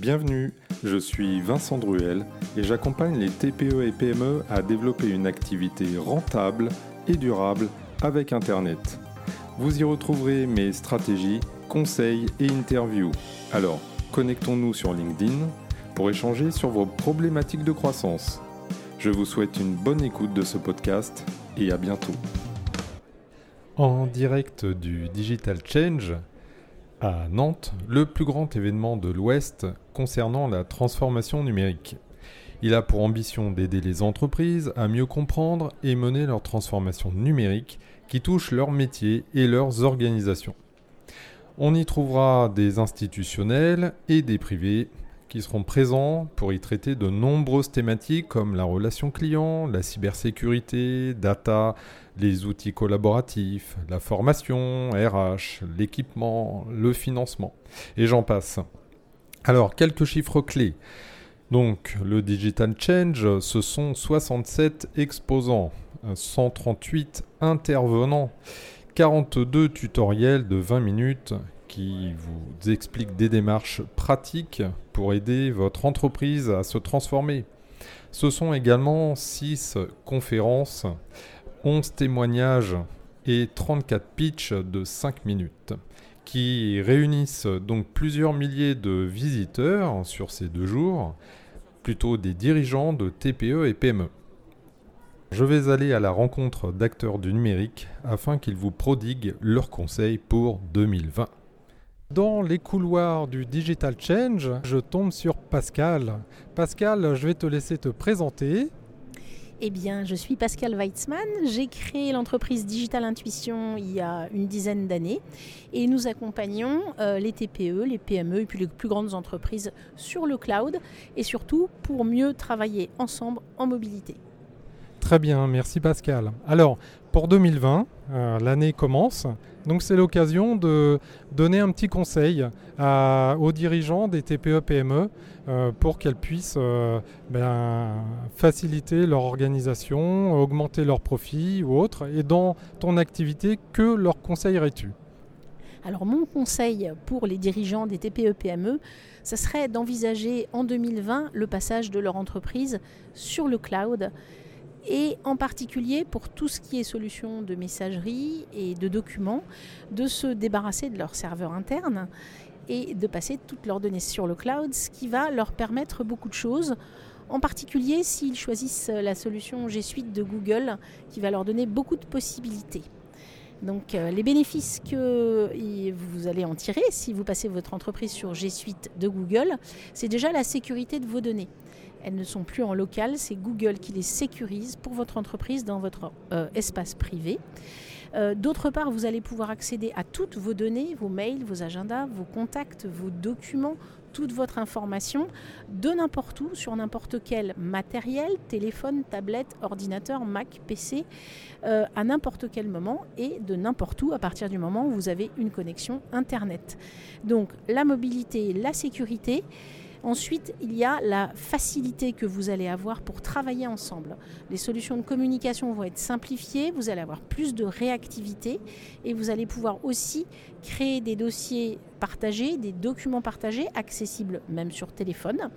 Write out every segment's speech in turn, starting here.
Bienvenue, je suis Vincent Druel et j'accompagne les TPE et PME à développer une activité rentable et durable avec Internet. Vous y retrouverez mes stratégies, conseils et interviews. Alors, connectons-nous sur LinkedIn pour échanger sur vos problématiques de croissance. Je vous souhaite une bonne écoute de ce podcast et à bientôt. En direct du Digital Change, à Nantes, le plus grand événement de l'Ouest concernant la transformation numérique. Il a pour ambition d'aider les entreprises à mieux comprendre et mener leur transformation numérique qui touche leur métier et leurs organisations. On y trouvera des institutionnels et des privés qui seront présents pour y traiter de nombreuses thématiques comme la relation client, la cybersécurité, data, les outils collaboratifs, la formation, RH, l'équipement, le financement, et j'en passe. Alors, quelques chiffres clés. Donc, le Digital Change, ce sont 67 exposants, 138 intervenants, 42 tutoriels de 20 minutes qui vous expliquent des démarches pratiques pour aider votre entreprise à se transformer. Ce sont également 6 conférences, 11 témoignages et 34 pitchs de 5 minutes qui réunissent donc plusieurs milliers de visiteurs sur ces deux jours, plutôt des dirigeants de TPE et PME. Je vais aller à la rencontre d'acteurs du numérique afin qu'ils vous prodiguent leurs conseils pour 2020. Dans les couloirs du Digital Change, je tombe sur Pascal. Pascal, je vais te laisser te présenter. Eh bien, je suis Pascal Weitzmann. J'ai créé l'entreprise Digital Intuition il y a une dizaine d'années et nous accompagnons euh, les TPE, les PME et puis les plus grandes entreprises sur le cloud et surtout pour mieux travailler ensemble en mobilité. Très bien, merci Pascal. Alors, pour 2020, euh, l'année commence, donc c'est l'occasion de donner un petit conseil aux dirigeants des TPE-PME euh, pour qu'elles puissent euh, ben, faciliter leur organisation, augmenter leurs profits ou autre. Et dans ton activité, que leur conseillerais-tu? Alors mon conseil pour les dirigeants des TPE-PME, ce serait d'envisager en 2020 le passage de leur entreprise sur le cloud et en particulier pour tout ce qui est solution de messagerie et de documents, de se débarrasser de leur serveur interne et de passer toutes leurs données sur le cloud, ce qui va leur permettre beaucoup de choses. En particulier s'ils choisissent la solution G Suite de Google, qui va leur donner beaucoup de possibilités. Donc euh, les bénéfices que vous allez en tirer si vous passez votre entreprise sur G Suite de Google, c'est déjà la sécurité de vos données. Elles ne sont plus en local, c'est Google qui les sécurise pour votre entreprise dans votre euh, espace privé. Euh, d'autre part, vous allez pouvoir accéder à toutes vos données, vos mails, vos agendas, vos contacts, vos documents, toute votre information de n'importe où, sur n'importe quel matériel, téléphone, tablette, ordinateur, Mac, PC, euh, à n'importe quel moment et de n'importe où à partir du moment où vous avez une connexion Internet. Donc la mobilité, la sécurité. Ensuite, il y a la facilité que vous allez avoir pour travailler ensemble. Les solutions de communication vont être simplifiées, vous allez avoir plus de réactivité et vous allez pouvoir aussi créer des dossiers partagés, des documents partagés, accessibles même sur téléphone.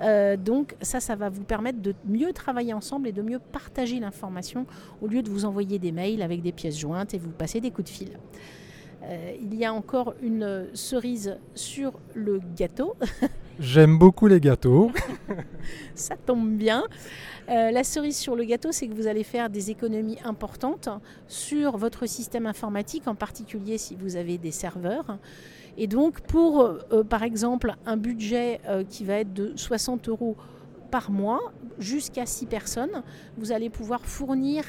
Euh, donc ça, ça va vous permettre de mieux travailler ensemble et de mieux partager l'information au lieu de vous envoyer des mails avec des pièces jointes et vous passer des coups de fil. Euh, il y a encore une cerise sur le gâteau. J'aime beaucoup les gâteaux. Ça tombe bien. Euh, la cerise sur le gâteau, c'est que vous allez faire des économies importantes sur votre système informatique, en particulier si vous avez des serveurs. Et donc, pour, euh, par exemple, un budget qui va être de 60 euros par mois, jusqu'à 6 personnes, vous allez pouvoir fournir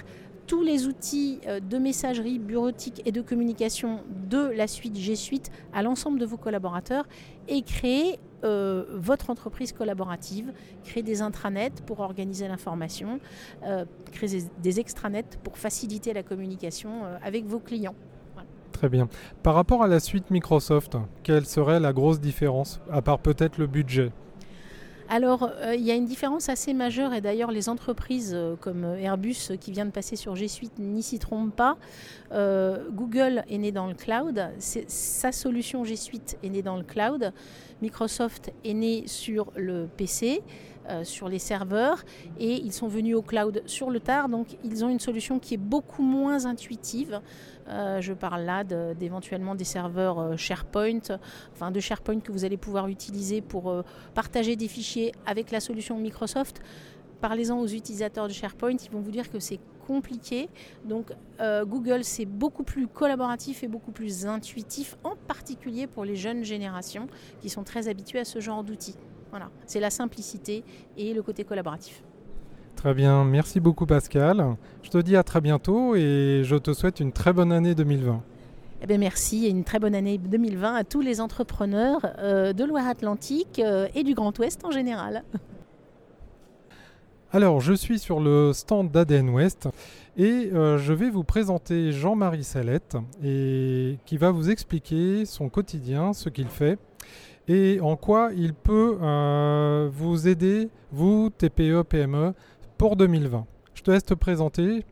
tous les outils euh, de messagerie bureautique et de communication de la suite G Suite à l'ensemble de vos collaborateurs et créer euh, votre entreprise collaborative, créer des intranets pour organiser l'information, euh, créer des extranets pour faciliter la communication avec vos clients. Très bien. Par rapport à la suite Microsoft, quelle serait la grosse différence, à part peut-être le budget? Alors, euh, il y a une différence assez majeure, et d'ailleurs, les entreprises euh, comme Airbus qui vient de passer sur G Suite n'y s'y trompent pas. Google est né dans le cloud, sa solution G Suite est née dans le cloud, Microsoft est né sur le PC. Sur les serveurs et ils sont venus au cloud sur le tard, donc ils ont une solution qui est beaucoup moins intuitive, euh, je parle là d'éventuellement des serveurs euh, SharePoint, enfin de SharePoint que vous allez pouvoir utiliser pour euh, partager des fichiers avec la solution Microsoft. Parlez-en aux utilisateurs de SharePoint, ils vont vous dire que c'est compliqué. Donc Google, c'est beaucoup plus collaboratif et beaucoup plus intuitif, en particulier pour les jeunes générations qui sont très habituées à ce genre d'outils. Voilà, c'est la simplicité et le côté collaboratif. Très bien, merci beaucoup Pascal. Je te dis à très bientôt et je te souhaite une très bonne année 2020. Eh bien merci et une très bonne année 2020 à tous les entrepreneurs euh, de Loire-Atlantique euh, et du Grand Ouest en général. Alors, je suis sur le stand d'ADN Ouest et euh, je vais vous présenter Jean-Marie Salette et qui va vous expliquer son quotidien, ce qu'il fait et en quoi il peut vous aider, vous, TPE, PME, pour 2020. Je te laisse te présenter.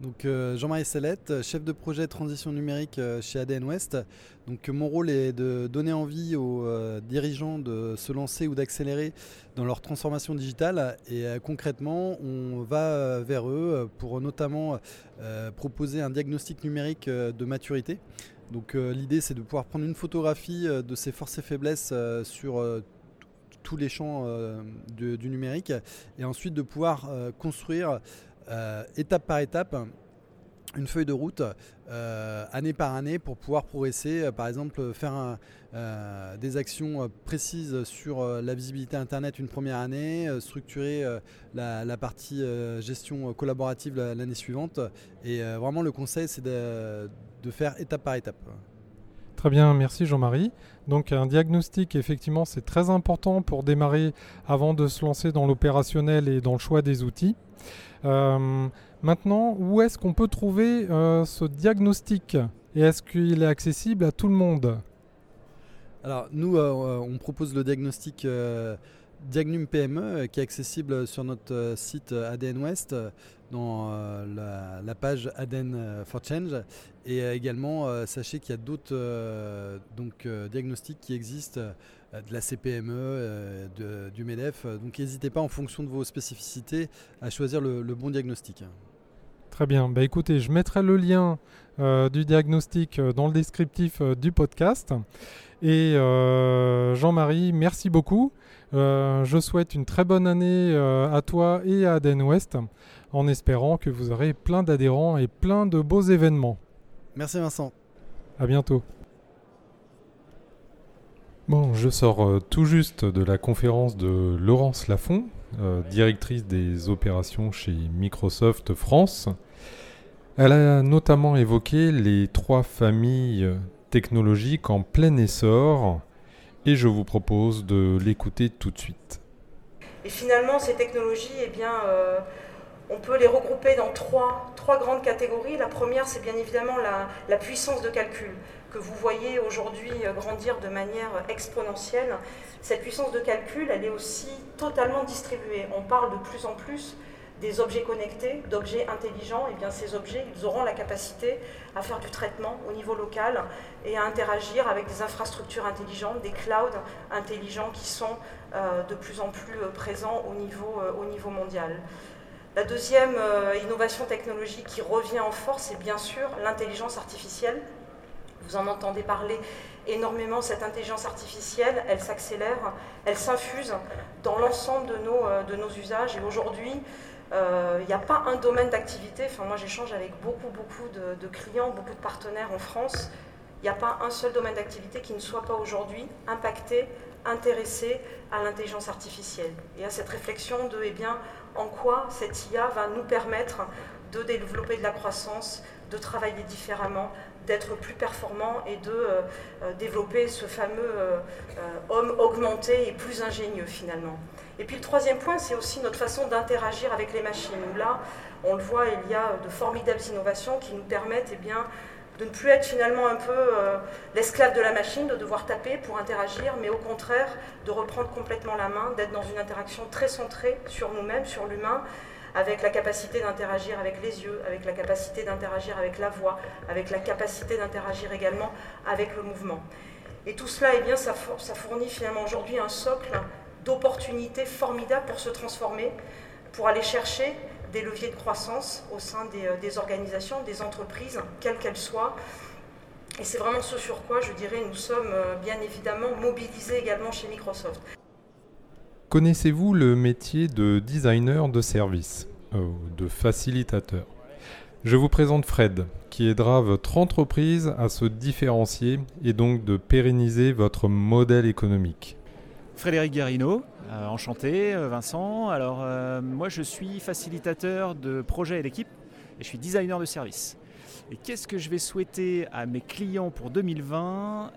Donc euh, Jean-Marie Sellette, chef de projet transition numérique euh, chez ADN West. Donc mon rôle est de donner envie aux euh, dirigeants de se lancer ou d'accélérer dans leur transformation digitale et concrètement on va vers eux pour notamment proposer un diagnostic numérique de maturité. Donc l'idée c'est de pouvoir prendre une photographie de ses forces et faiblesses sur tous les champs euh, du numérique et ensuite de pouvoir euh, construire euh, étape par étape une feuille de route année par année pour pouvoir progresser, par exemple faire des actions précises sur la visibilité Internet une première année, structurer la, partie gestion collaborative l'année suivante. Et vraiment le conseil c'est de faire étape par étape. Très bien, merci Jean-Marie. Donc un diagnostic, effectivement, c'est très important pour démarrer avant de se lancer dans l'opérationnel et dans le choix des outils. Euh, maintenant, où est-ce qu'on peut trouver euh, ce diagnostic? Et est-ce qu'il est accessible à tout le monde? Alors nous, euh, on propose le diagnostic Diagnum PME qui est accessible sur notre site ADN West dans euh, la, page ADN euh, for Change. Et euh, également, sachez qu'il y a d'autres diagnostics qui existent de la CPME, du MEDEF. Donc n'hésitez pas en fonction de vos spécificités à choisir le, bon diagnostic. Très bien. Bah, écoutez, je mettrai le lien du diagnostic dans le descriptif du podcast. Et Jean-Marie, merci beaucoup. Je souhaite une très bonne année à toi et à Aden West en espérant que vous aurez plein d'adhérents et plein de beaux événements. Merci Vincent. À bientôt. Bon, je sors euh, tout juste de la conférence de Laurence Lafont, euh, directrice des opérations chez Microsoft France. Elle a notamment évoqué les trois familles technologiques en plein essor et je vous propose de l'écouter tout de suite. Et finalement, ces technologies, eh bien, euh, on peut les regrouper dans trois, trois grandes catégories. La première, c'est bien évidemment la, puissance de calcul que vous voyez aujourd'hui euh, grandir de manière exponentielle. Cette puissance de calcul, elle est aussi totalement distribuée. On parle de plus en plus des objets connectés, d'objets intelligents, et bien ces objets, ils auront la capacité à faire du traitement au niveau local et à interagir avec des infrastructures intelligentes, des clouds intelligents qui sont euh, de plus en plus euh, présents au niveau, au niveau mondial. La deuxième euh, innovation technologique qui revient en force, c'est bien sûr l'intelligence artificielle. Vous en entendez parler énormément, cette intelligence artificielle, elle s'accélère, elle s'infuse dans l'ensemble de nos, euh, de nos usages. Et aujourd'hui, euh, il n'y a pas un domaine d'activité, enfin moi j'échange avec beaucoup, beaucoup de, clients, beaucoup de partenaires en France, il n'y a pas un seul domaine d'activité qui ne soit pas aujourd'hui impacté, intéressé à l'intelligence artificielle. Et à cette réflexion de, eh bien, en quoi cette IA va nous permettre de développer de la croissance, de travailler différemment, d'être plus performant et de euh, euh, développer ce fameux euh, homme augmenté et plus ingénieux finalement. Et puis le troisième point, c'est aussi notre façon d'interagir avec les machines. là, on le voit, il y a de formidables innovations qui nous permettent eh de ne plus être finalement un peu euh, l'esclave de la machine, de devoir taper pour interagir, mais au contraire de reprendre complètement la main, d'être dans une interaction très centrée sur nous-mêmes, sur l'humain, avec la capacité d'interagir avec les yeux, avec la capacité d'interagir avec la voix, avec la capacité d'interagir également avec le mouvement. Et tout cela, eh bien, ça fournit finalement aujourd'hui un socle d'opportunités formidables pour se transformer, pour aller chercher des leviers de croissance au sein euh, des, organisations, des entreprises, quelles qu'elles soient. Et c'est vraiment ce sur quoi, je dirais, nous sommes euh, bien évidemment mobilisés également chez Microsoft. Connaissez-vous le métier de designer de service, euh, de facilitateur? Je vous présente Fred, qui aidera votre entreprise à se différencier et donc de pérenniser votre modèle économique. Frédéric Garino, euh, enchanté, euh, Vincent. Alors, euh, moi, je suis facilitateur de projets et d'équipe et je suis designer de service. Et qu'est-ce que je vais souhaiter à mes clients pour 2020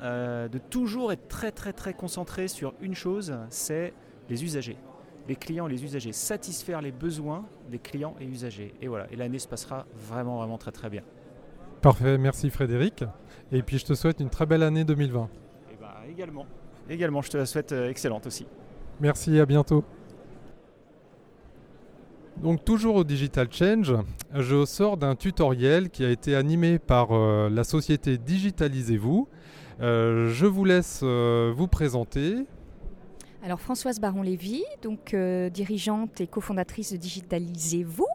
De toujours être très, très, très concentré sur une chose c'est les usagers. Les clients, les usagers, satisfaire les besoins des clients et usagers. Et voilà, et l'année se passera vraiment, vraiment très, très bien. Parfait, merci Frédéric. Et puis je te souhaite une très belle année 2020. Et bah, également, également, je te la souhaite excellente aussi. Merci, à bientôt. Donc toujours au Digital Change, je sors d'un tutoriel qui a été animé par euh, la société Digitalisez-vous. Euh, je vous laisse euh, vous présenter. Alors Françoise Baron-Lévy, donc dirigeante et cofondatrice de Digitalisez-vous.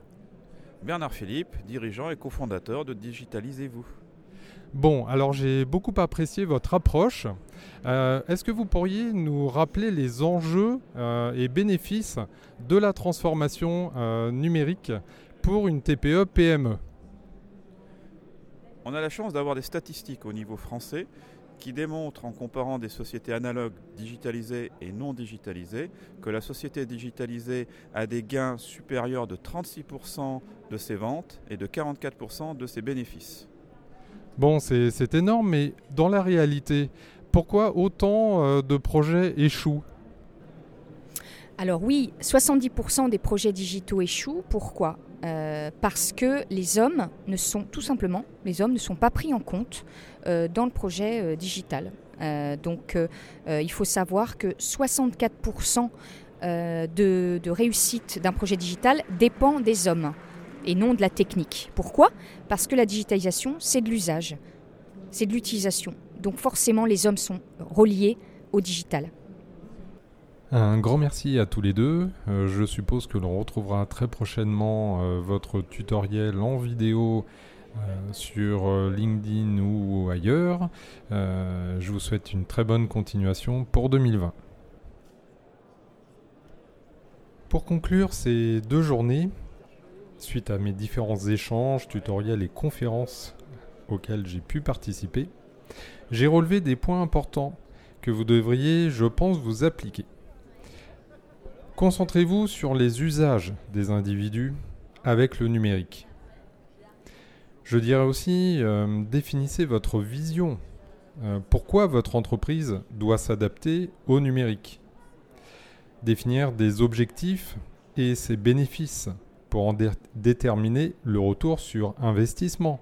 Bernard Philippe, dirigeant et cofondateur de Digitalisez-vous. Bon, alors j'ai beaucoup apprécié votre approche. Euh, est-ce que vous pourriez nous rappeler les enjeux euh, et bénéfices de la transformation euh, numérique pour une TPE-PME On a la chance d'avoir des statistiques au niveau français qui démontrent, en comparant des sociétés analogues digitalisées et non digitalisées, que la société digitalisée a des gains supérieurs de 36% de ses ventes et de 44% de ses bénéfices. Bon, c'est énorme, mais dans la réalité, pourquoi autant euh, de projets échouent? Alors oui, 70% des projets digitaux échouent. Pourquoi? Euh, Parce que les hommes ne sont tout simplement, pas pris en compte euh, dans le projet digital. donc il faut savoir que 64% de, de réussite d'un projet digital dépend des hommes et non de la technique. Pourquoi? Parce que la digitalisation, c'est de l'usage, c'est de l'utilisation. Donc forcément, les hommes sont reliés au digital. Un grand merci à tous les deux. Euh, je suppose que l'on retrouvera très prochainement euh, votre tutoriel en vidéo euh, sur LinkedIn ou ailleurs. je vous souhaite une très bonne continuation pour 2020. Pour conclure ces deux journées, Suite à mes différents échanges, tutoriels et conférences auxquels j'ai pu participer, j'ai relevé des points importants que vous devriez, je pense, vous appliquer. Concentrez-vous sur les usages des individus avec le numérique. Je dirais aussi, euh, définissez votre vision. Euh, pourquoi votre entreprise doit s'adapter au numérique? Définir des objectifs et ses bénéfices pour en déterminer le retour sur investissement.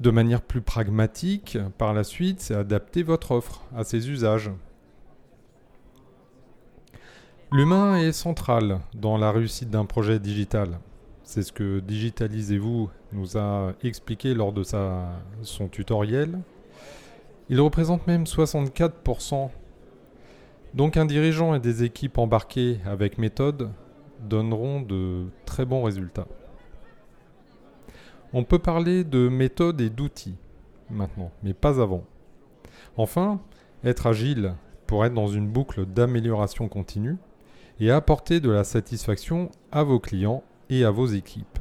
De manière plus pragmatique, par la suite, c'est adapter votre offre à ses usages. L'humain est central dans la réussite d'un projet digital. C'est ce que Digitalisez-vous nous a expliqué lors de sa, son tutoriel. Il représente même 64%. Donc un dirigeant et des équipes embarquées avec méthode donneront de très bons résultats. On peut parler de méthodes et d'outils maintenant, mais pas avant. Enfin, être agile pour être dans une boucle d'amélioration continue et apporter de la satisfaction à vos clients et à vos équipes.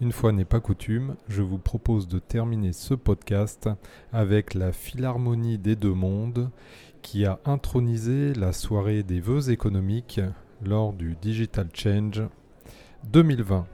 Une fois n'est pas coutume, je vous propose de terminer ce podcast avec la Philharmonie des deux mondes qui a intronisé la soirée des vœux économiques lors du Digital Change 2020.